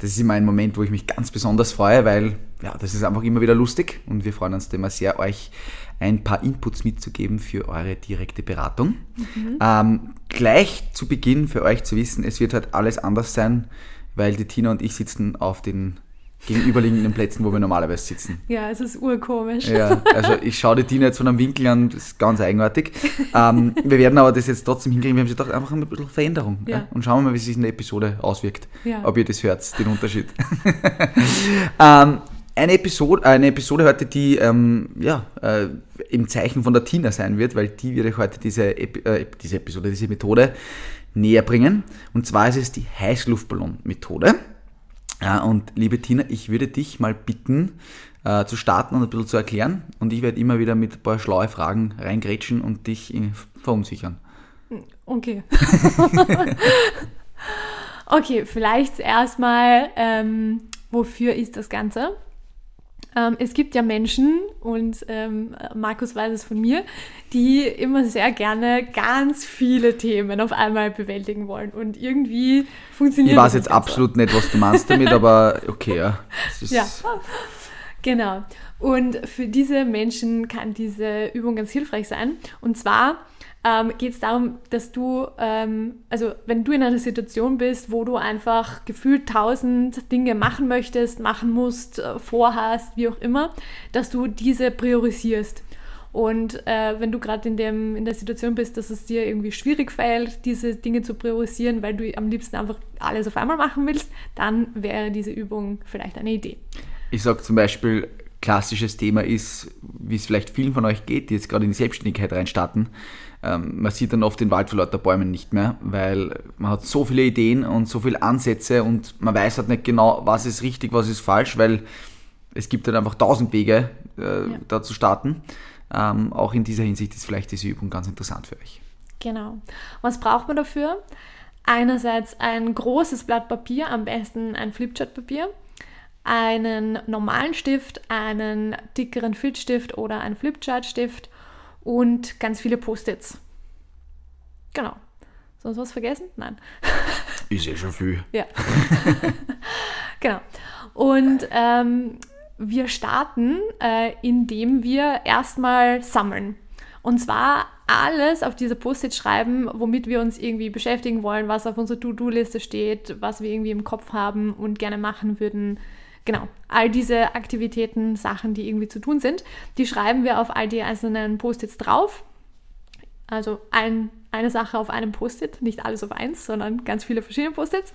Das ist immer ein Moment, wo ich mich ganz besonders freue, weil ja, das ist einfach immer wieder lustig und wir freuen uns immer sehr, euch ein paar Inputs mitzugeben für eure direkte Beratung. Mhm. Ähm, gleich zu Beginn für euch zu wissen, es wird halt alles anders sein, weil die Tina und ich sitzen auf den gegenüberliegenden Plätzen, wo wir normalerweise sitzen. Ja, es ist urkomisch. Ja, also ich schaue die Tina jetzt von einem Winkel an, das ist ganz eigenartig. Ähm, wir werden aber das jetzt trotzdem hinkriegen. Wir haben gedacht, einfach ein bisschen Veränderung. Ja. Ja? Und schauen wir mal, wie sich in der Episode auswirkt. Ja. Ob ihr das hört, den Unterschied. ähm, eine Episode, eine Episode heute, die ähm, ja, äh, im Zeichen von der Tina sein wird, weil die wird euch heute diese, äh, diese Episode, diese Methode näher bringen. Und zwar ist es die Heißluftballon-Methode. Ja, und liebe Tina, ich würde dich mal bitten, äh, zu starten und ein bisschen zu erklären. Und ich werde immer wieder mit ein paar schlaue Fragen reingrätschen und dich verunsichern. Okay. okay, vielleicht erstmal, ähm, wofür ist das Ganze? Ähm, es gibt ja Menschen, und ähm, Markus weiß es von mir, die immer sehr gerne ganz viele Themen auf einmal bewältigen wollen. Und irgendwie funktioniert das. Ich weiß jetzt absolut so. nicht, was du meinst damit, aber okay, ja. ja. Genau. Und für diese Menschen kann diese Übung ganz hilfreich sein. Und zwar ähm, geht es darum, dass du, ähm, also wenn du in einer Situation bist, wo du einfach gefühlt tausend Dinge machen möchtest, machen musst, äh, vorhast, wie auch immer, dass du diese priorisierst. Und äh, wenn du gerade in, in der Situation bist, dass es dir irgendwie schwierig fällt, diese Dinge zu priorisieren, weil du am liebsten einfach alles auf einmal machen willst, dann wäre diese Übung vielleicht eine Idee. Ich sage zum Beispiel, klassisches Thema ist, wie es vielleicht vielen von euch geht, die jetzt gerade in die Selbstständigkeit reinstarten, ähm, man sieht dann oft den Wald vor lauter Bäumen nicht mehr, weil man hat so viele Ideen und so viele Ansätze und man weiß halt nicht genau, was ist richtig, was ist falsch, weil es gibt halt einfach tausend Wege, äh, ja. da zu starten. Ähm, auch in dieser Hinsicht ist vielleicht diese Übung ganz interessant für euch. Genau. Was braucht man dafür? Einerseits ein großes Blatt Papier, am besten ein Flipchart-Papier, einen normalen Stift, einen dickeren Filzstift oder einen Flipchart-Stift und ganz viele Post-its. Genau. Sonst was vergessen? Nein. Ist eh schon viel. Ja. genau. Und ähm, wir starten, äh, indem wir erstmal sammeln. Und zwar alles auf diese Post-it schreiben, womit wir uns irgendwie beschäftigen wollen, was auf unserer To-Do-Liste steht, was wir irgendwie im Kopf haben und gerne machen würden Genau, all diese Aktivitäten, Sachen, die irgendwie zu tun sind, die schreiben wir auf all die einzelnen Post-its drauf. Also ein, eine Sache auf einem Post-it, nicht alles auf eins, sondern ganz viele verschiedene Post-its.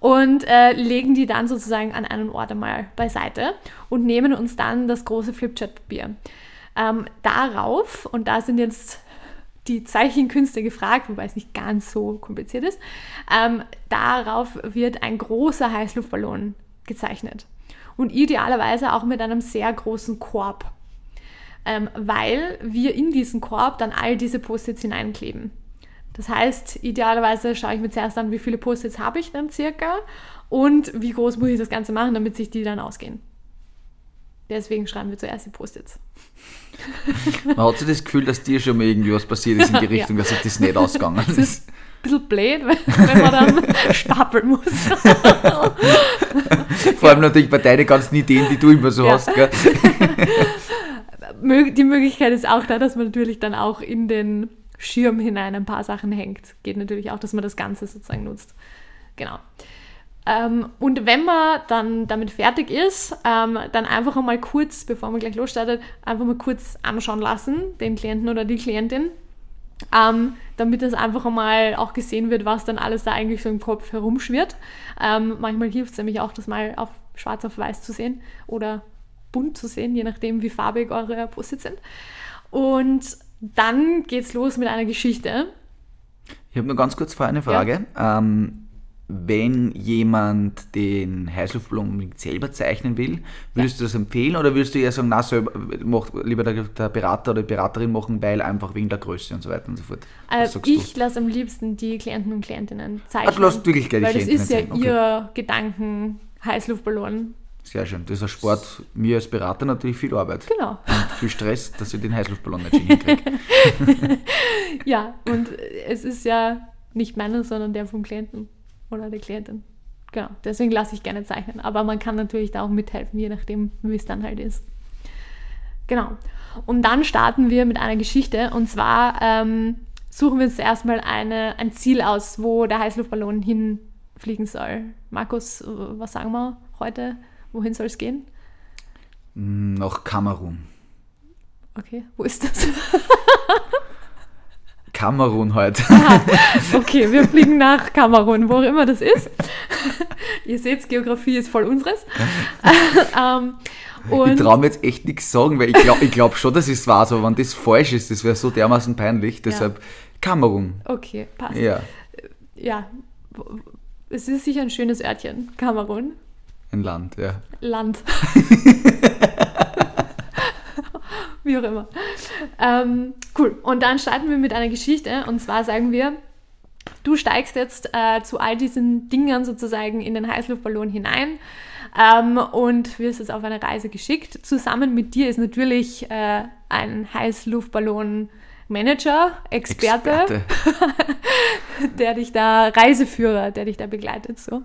Und äh, legen die dann sozusagen an einen Ort einmal beiseite und nehmen uns dann das große Flipchart-Papier. Ähm, darauf, und da sind jetzt die Zeichenkünste gefragt, wobei es nicht ganz so kompliziert ist, ähm, darauf wird ein großer Heißluftballon gezeichnet und idealerweise auch mit einem sehr großen Korb, ähm, weil wir in diesen Korb dann all diese Post-its hineinkleben. Das heißt, idealerweise schaue ich mir zuerst an, wie viele Post-its habe ich dann circa und wie groß muss ich das Ganze machen, damit sich die dann ausgehen. Deswegen schreiben wir zuerst die Post-its. Man hat so das Gefühl, dass dir schon mal irgendwie was passiert ist in die Richtung, ja. dass sich das nicht ausgegangen ist bisschen blöd, wenn man dann stapeln muss. Vor allem natürlich bei deinen ganzen Ideen, die du immer so ja. hast. Gell? Die Möglichkeit ist auch da, dass man natürlich dann auch in den Schirm hinein ein paar Sachen hängt. Geht natürlich auch, dass man das Ganze sozusagen nutzt. Genau. Ähm, und wenn man dann damit fertig ist, ähm, dann einfach einmal kurz, bevor man gleich losstartet, einfach mal kurz anschauen lassen, den Klienten oder die Klientin, ähm, damit es einfach einmal auch gesehen wird, was dann alles da eigentlich so im Kopf herumschwirrt. Ähm, manchmal hilft es nämlich auch, das mal auf schwarz auf weiß zu sehen oder bunt zu sehen, je nachdem, wie farbig eure Post sind. Und dann geht es los mit einer Geschichte. Ich habe nur ganz kurz vorher eine Frage. Ja. Ähm, wenn jemand den Heißluftballon selber zeichnen will, würdest ja. du das empfehlen oder würdest du eher sagen, na, selber, macht lieber der, der, Berater oder die Beraterin machen, weil einfach wegen der Größe und so weiter und so fort? Also ich lasse am liebsten die Klienten und Klientinnen zeichnen. Ach, du lässt wirklich gleich Weil das ist ja okay. ihr Gedanken Heißluftballon. Sehr schön. Das ist ein Sport, mir als Berater natürlich viel Arbeit. Genau. Und viel Stress, dass ich den Heißluftballon nicht hinkriege. ja, und es ist ja nicht meiner, sondern der vom Klienten oder der Klientin. Genau, deswegen lasse ich gerne zeichnen. Aber man kann natürlich da auch mithelfen, je nachdem, wie es dann halt ist. Genau. Und dann starten wir mit einer Geschichte. Und zwar ähm, suchen wir uns erstmal eine, ein Ziel aus, wo der Heißluftballon hinfliegen soll. Markus, was sagen wir heute? Wohin soll es gehen? Nach Kamerun. Okay, wo ist das? Kamerun heute. Aha, okay, wir fliegen nach Kamerun, wo auch immer das ist. Ihr seht, Geografie ist voll unseres. ähm, ich traue mir jetzt echt nichts sagen, weil ich glaube ich glaub schon, dass es wahr, aber wenn das falsch ist, das wäre so dermaßen peinlich. Deshalb ja. Kamerun. Okay, passt. Ja. ja, es ist sicher ein schönes Örtchen, Kamerun. Ein Land, ja. Land. Wie auch immer. Ähm, cool. Und dann starten wir mit einer Geschichte. Und zwar sagen wir, du steigst jetzt äh, zu all diesen Dingern sozusagen in den Heißluftballon hinein ähm, und wirst jetzt auf eine Reise geschickt. Zusammen mit dir ist natürlich äh, ein Heißluftballon Manager, Experte, Experte. der dich da, Reiseführer, der dich da begleitet so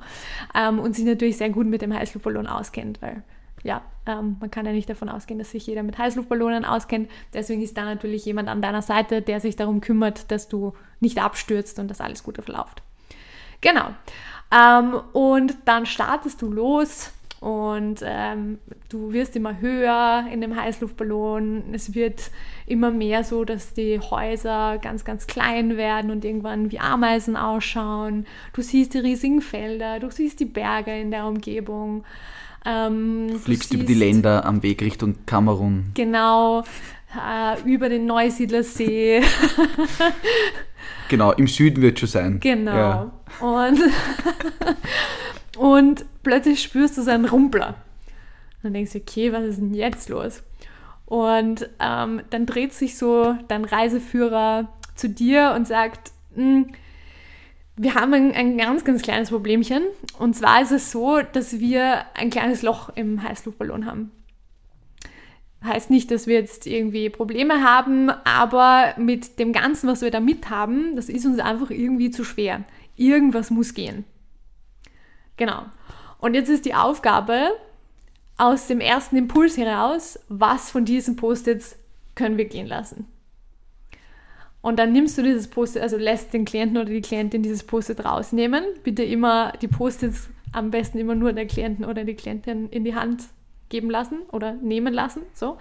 ähm, und sich natürlich sehr gut mit dem Heißluftballon auskennt, weil ja, ähm, man kann ja nicht davon ausgehen, dass sich jeder mit Heißluftballonen auskennt. Deswegen ist da natürlich jemand an deiner Seite, der sich darum kümmert, dass du nicht abstürzt und dass alles gut verläuft. Genau. Ähm, und dann startest du los und ähm, du wirst immer höher in dem Heißluftballon. Es wird immer mehr so, dass die Häuser ganz, ganz klein werden und irgendwann wie Ameisen ausschauen. Du siehst die riesigen Felder, du siehst die Berge in der Umgebung. Ähm, fliegst über die Länder am Weg Richtung Kamerun. Genau, äh, über den Neusiedlersee. genau, im Süden wird schon sein. Genau. Ja. Und, und plötzlich spürst du so einen Rumpler. Dann denkst du, okay, was ist denn jetzt los? Und ähm, dann dreht sich so dein Reiseführer zu dir und sagt, hm, wir haben ein, ein, ganz, ganz kleines Problemchen. Und zwar ist es so, dass wir ein kleines Loch im Heißluftballon haben. Heißt nicht, dass wir jetzt irgendwie Probleme haben, aber mit dem Ganzen, was wir da mit haben, das ist uns einfach irgendwie zu schwer. Irgendwas muss gehen. Genau. Und jetzt ist die Aufgabe, aus dem ersten Impuls heraus, was von diesen Post-its können wir gehen lassen. Und dann nimmst du dieses Post-it, also lässt den Klienten oder die Klientin dieses Post-it rausnehmen. Bitte immer die Post-its am besten immer nur der Klienten oder die Klientin in die Hand geben lassen oder nehmen lassen. So.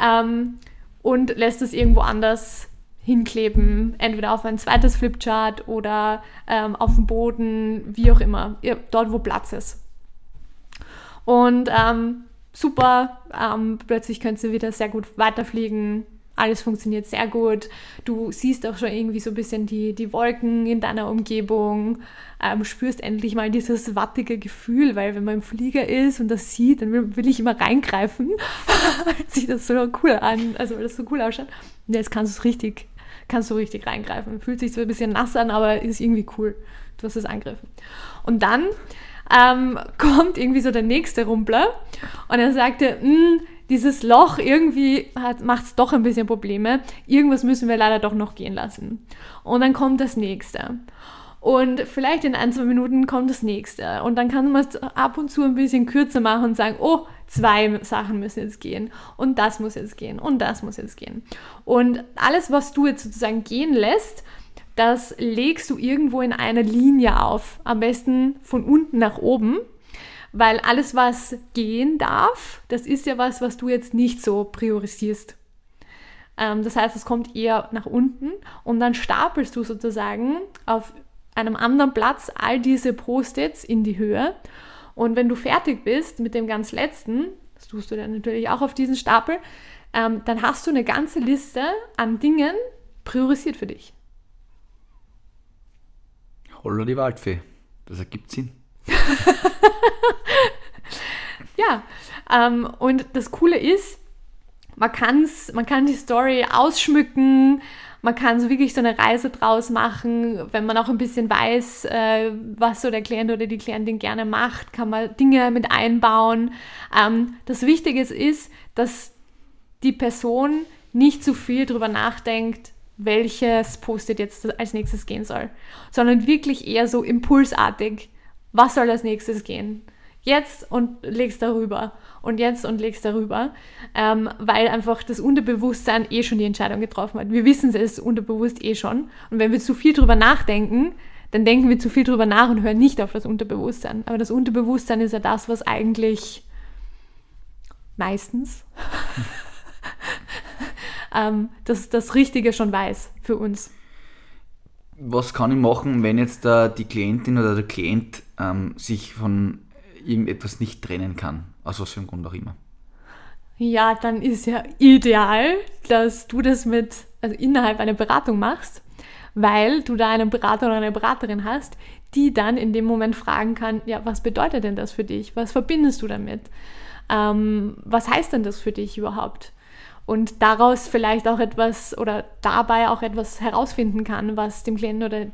Ähm, und lässt es irgendwo anders hinkleben, entweder auf ein zweites Flipchart oder ähm, auf dem Boden, wie auch immer, dort wo Platz ist. Und ähm, super, ähm, plötzlich könnt ihr wieder sehr gut weiterfliegen, alles funktioniert sehr gut. Du siehst auch schon irgendwie so ein bisschen die, die Wolken in deiner Umgebung, ähm, spürst endlich mal dieses wattige Gefühl, weil wenn man im Flieger ist und das sieht, dann will, will ich immer reingreifen, weil sich das so cool an, also weil das so cool ausschaut. Und jetzt kannst du es richtig, kannst du richtig reingreifen. Fühlt sich so ein bisschen nass an, aber ist irgendwie cool. Du hast es angegriffen. Und dann ähm, kommt irgendwie so der nächste Rumpler und er sagte, hm, dieses Loch irgendwie macht es doch ein bisschen Probleme. Irgendwas müssen wir leider doch noch gehen lassen. Und dann kommt das nächste. Und vielleicht in ein, zwei Minuten kommt das nächste. Und dann kann man es ab und zu ein bisschen kürzer machen und sagen, oh, zwei Sachen müssen jetzt gehen. Und das muss jetzt gehen. Und das muss jetzt gehen. Und alles, was du jetzt sozusagen gehen lässt, das legst du irgendwo in einer Linie auf. Am besten von unten nach oben weil alles, was gehen darf, das ist ja was, was du jetzt nicht so priorisierst. Ähm, das heißt, es kommt eher nach unten und dann stapelst du sozusagen auf einem anderen Platz all diese Post-its in die Höhe. Und wenn du fertig bist mit dem ganz letzten, das tust du dann natürlich auch auf diesen Stapel, ähm, dann hast du eine ganze Liste an Dingen priorisiert für dich. Holla die Waldfee. Das ergibt Sinn. ja, ähm, und das Coole ist, man, kann's, man kann die Story ausschmücken, man kann so wirklich so eine Reise draus machen, wenn man auch ein bisschen weiß, äh, was so der Klient oder die Klientin gerne macht, kann man Dinge mit einbauen. Ähm, das Wichtige ist, dass die Person nicht zu viel darüber nachdenkt, welches Post-it jetzt als nächstes gehen soll, sondern wirklich eher so impulsartig, was soll als nächstes gehen? Jetzt und legst darüber und jetzt und legst darüber, ähm, weil einfach das Unterbewusstsein eh schon die Entscheidung getroffen hat. Wir wissen es unterbewusst eh schon und wenn wir zu viel darüber nachdenken, dann denken wir zu viel darüber nach und hören nicht auf das Unterbewusstsein. Aber das Unterbewusstsein ist ja das, was eigentlich meistens ähm, das, das Richtige schon weiß für uns. Was kann ich machen, wenn jetzt da die Klientin oder der Klient ähm, sich von irgendetwas nicht trennen kann? Aus was für einem Grund auch immer. Ja, dann ist ja ideal, dass du das mit, also innerhalb einer Beratung machst, weil du da einen Berater oder eine Beraterin hast, die dann in dem Moment fragen kann, ja, was bedeutet denn das für dich? Was verbindest du damit? Ähm, was heißt denn das für dich überhaupt? und daraus vielleicht auch etwas oder dabei auch etwas herausfinden kann, was dem Klienten oder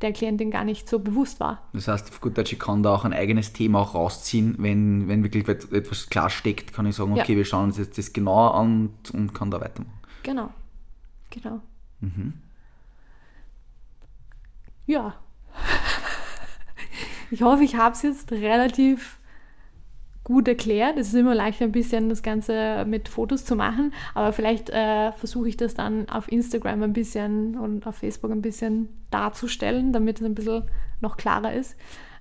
der Klientin gar nicht so bewusst war. Das heißt, auf gut Deutsch, ich kann da auch ein eigenes Thema auch rausziehen, wenn, wenn wirklich etwas klar steckt, kann ich sagen, okay, ja. wir schauen uns jetzt das genauer an und, kann da weitermachen. Genau, genau. Mhm. Ja. Ich hoffe, ich habe es jetzt relativ gut erklärt. Es ist immer leicht, ein bisschen das Ganze mit Fotos zu machen, aber vielleicht äh, versuche ich das dann auf Instagram ein bisschen und auf Facebook ein bisschen darzustellen, damit es ein bisschen noch klarer ist.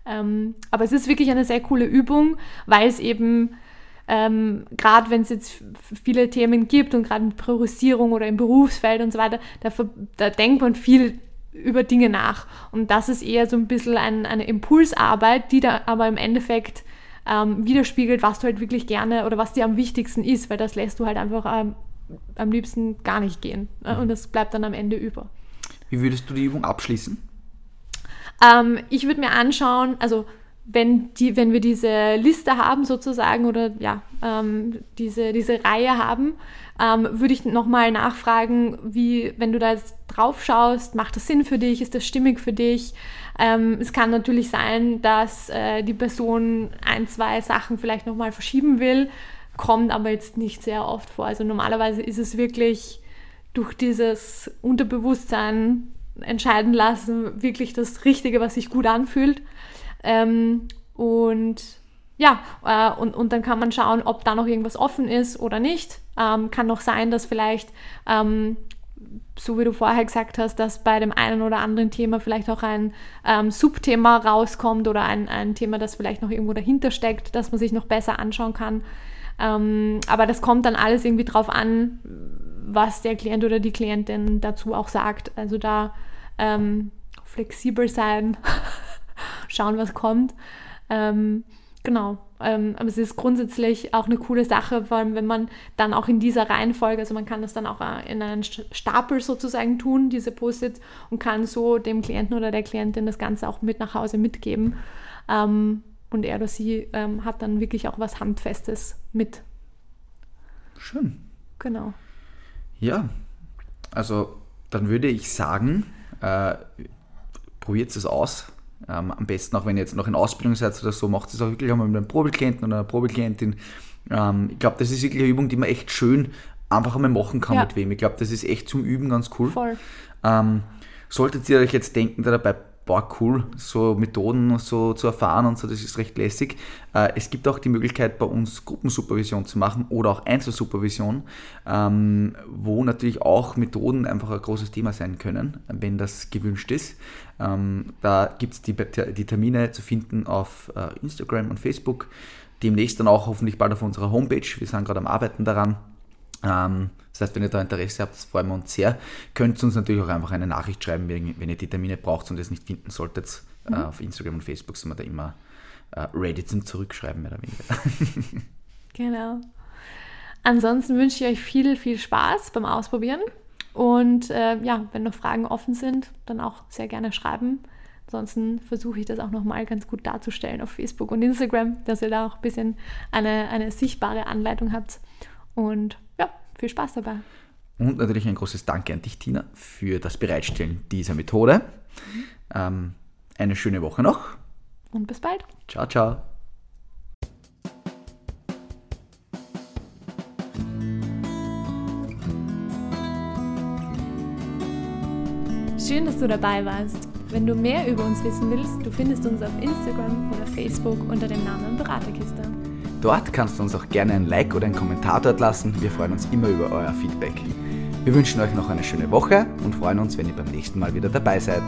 Ähm, aber es ist wirklich eine sehr coole Übung, weil es eben ähm, gerade wenn es jetzt viele Themen gibt und gerade in Priorisierung oder im Berufsfeld und so weiter, da, da denkt man viel über Dinge nach. Und das ist eher so ein bisschen ein, eine Impulsarbeit, die da aber im Endeffekt ähm, widerspiegelt, was du halt wirklich gerne oder was dir am wichtigsten ist, weil das lässt du halt einfach ähm, am liebsten gar nicht gehen. Äh, und das bleibt dann am Ende über. Wie würdest du die Übung abschließen? Ähm, ich würde mir anschauen, also wenn, die, wenn wir diese Liste haben sozusagen oder ja, ähm, diese, diese Reihe haben, ähm, würde ich nochmal nachfragen, wie, wenn du da jetzt drauf schaust, macht das Sinn für dich, ist das stimmig für dich? Ähm, es kann natürlich sein, dass äh, die Person ein, zwei Sachen vielleicht nochmal verschieben will, kommt aber jetzt nicht sehr oft vor. Also normalerweise ist es wirklich durch dieses Unterbewusstsein entscheiden lassen, wirklich das Richtige, was sich gut anfühlt. Ähm, und ja, äh, und, und dann kann man schauen, ob da noch irgendwas offen ist oder nicht. Ähm, kann noch sein, dass vielleicht ähm, so wie du vorher gesagt hast, dass bei dem einen oder anderen Thema vielleicht auch ein ähm, Subthema rauskommt oder ein, ein Thema, das vielleicht noch irgendwo dahinter steckt, dass man sich noch besser anschauen kann. Ähm, aber das kommt dann alles irgendwie drauf an, was der Klient oder die Klientin dazu auch sagt. Also da ähm, flexibel sein, schauen, was kommt. Ähm, genau. Ähm, aber es ist grundsätzlich auch eine coole Sache, vor allem wenn man dann auch in dieser Reihenfolge, also man kann das dann auch äh, in einen Stapel sozusagen tun, diese Post-its, und kann so dem Klienten oder der Klientin das Ganze auch mit nach Hause mitgeben. Ähm, und er oder sie ähm, hat dann wirklich auch was Handfestes mit. Schön. Genau. Ja, also dann würde ich sagen, äh, probiert es aus ähm, am besten auch, wenn ihr jetzt noch in Ausbildung seid oder so, macht es auch wirklich einmal mit einem Probeklienten oder einer Probeklientin. Ähm, ich glaube, das ist wirklich eine Übung, die man echt schön einfach einmal machen kann ja. mit wem. Ich glaube, das ist echt zum Üben ganz cool. Voll. Ähm, solltet ihr euch jetzt denken, da dabei boah, cool, so Methoden so zu erfahren und so, das ist recht lässig. Äh, es gibt auch die Möglichkeit, bei uns Gruppensupervision zu machen oder auch Einzelsupervision, ähm, wo natürlich auch Methoden einfach ein großes Thema sein können, wenn das gewünscht ist. Ähm, da gibt es die, die, Termine zu finden auf äh, Instagram und Facebook. Demnächst dann auch hoffentlich bald auf unserer Homepage. Wir sind gerade am Arbeiten daran. Ähm, das heißt, wenn ihr da Interesse habt, das freuen wir uns sehr. Könnt ihr uns natürlich auch einfach eine Nachricht schreiben, wenn, ihr die Termine braucht und es nicht finden solltet. Mhm. Äh, auf Instagram und Facebook sind wir da immer äh, ready zum Zurückschreiben, mehr oder weniger. genau. Ansonsten wünsche ich euch viel, viel Spaß beim Ausprobieren. Und äh, ja, wenn noch Fragen offen sind, dann auch sehr gerne schreiben. Ansonsten versuche ich das auch nochmal ganz gut darzustellen auf Facebook und Instagram, dass ihr da auch ein bisschen eine, eine sichtbare Anleitung habt. Und viel Spaß dabei. Und natürlich ein großes Danke an dich, Tina, für das Bereitstellen dieser Methode. Mhm. Ähm, eine schöne Woche noch. Und bis bald. Ciao, ciao. Schön, dass du dabei warst. Wenn du mehr über uns wissen willst, du findest uns auf Instagram oder Facebook unter dem Namen Beraterkiste. Dort kannst du uns auch gerne ein Like oder einen Kommentar dort lassen. Wir freuen uns immer über euer Feedback. Wir wünschen euch noch eine schöne Woche und freuen uns, wenn ihr beim nächsten Mal wieder dabei seid.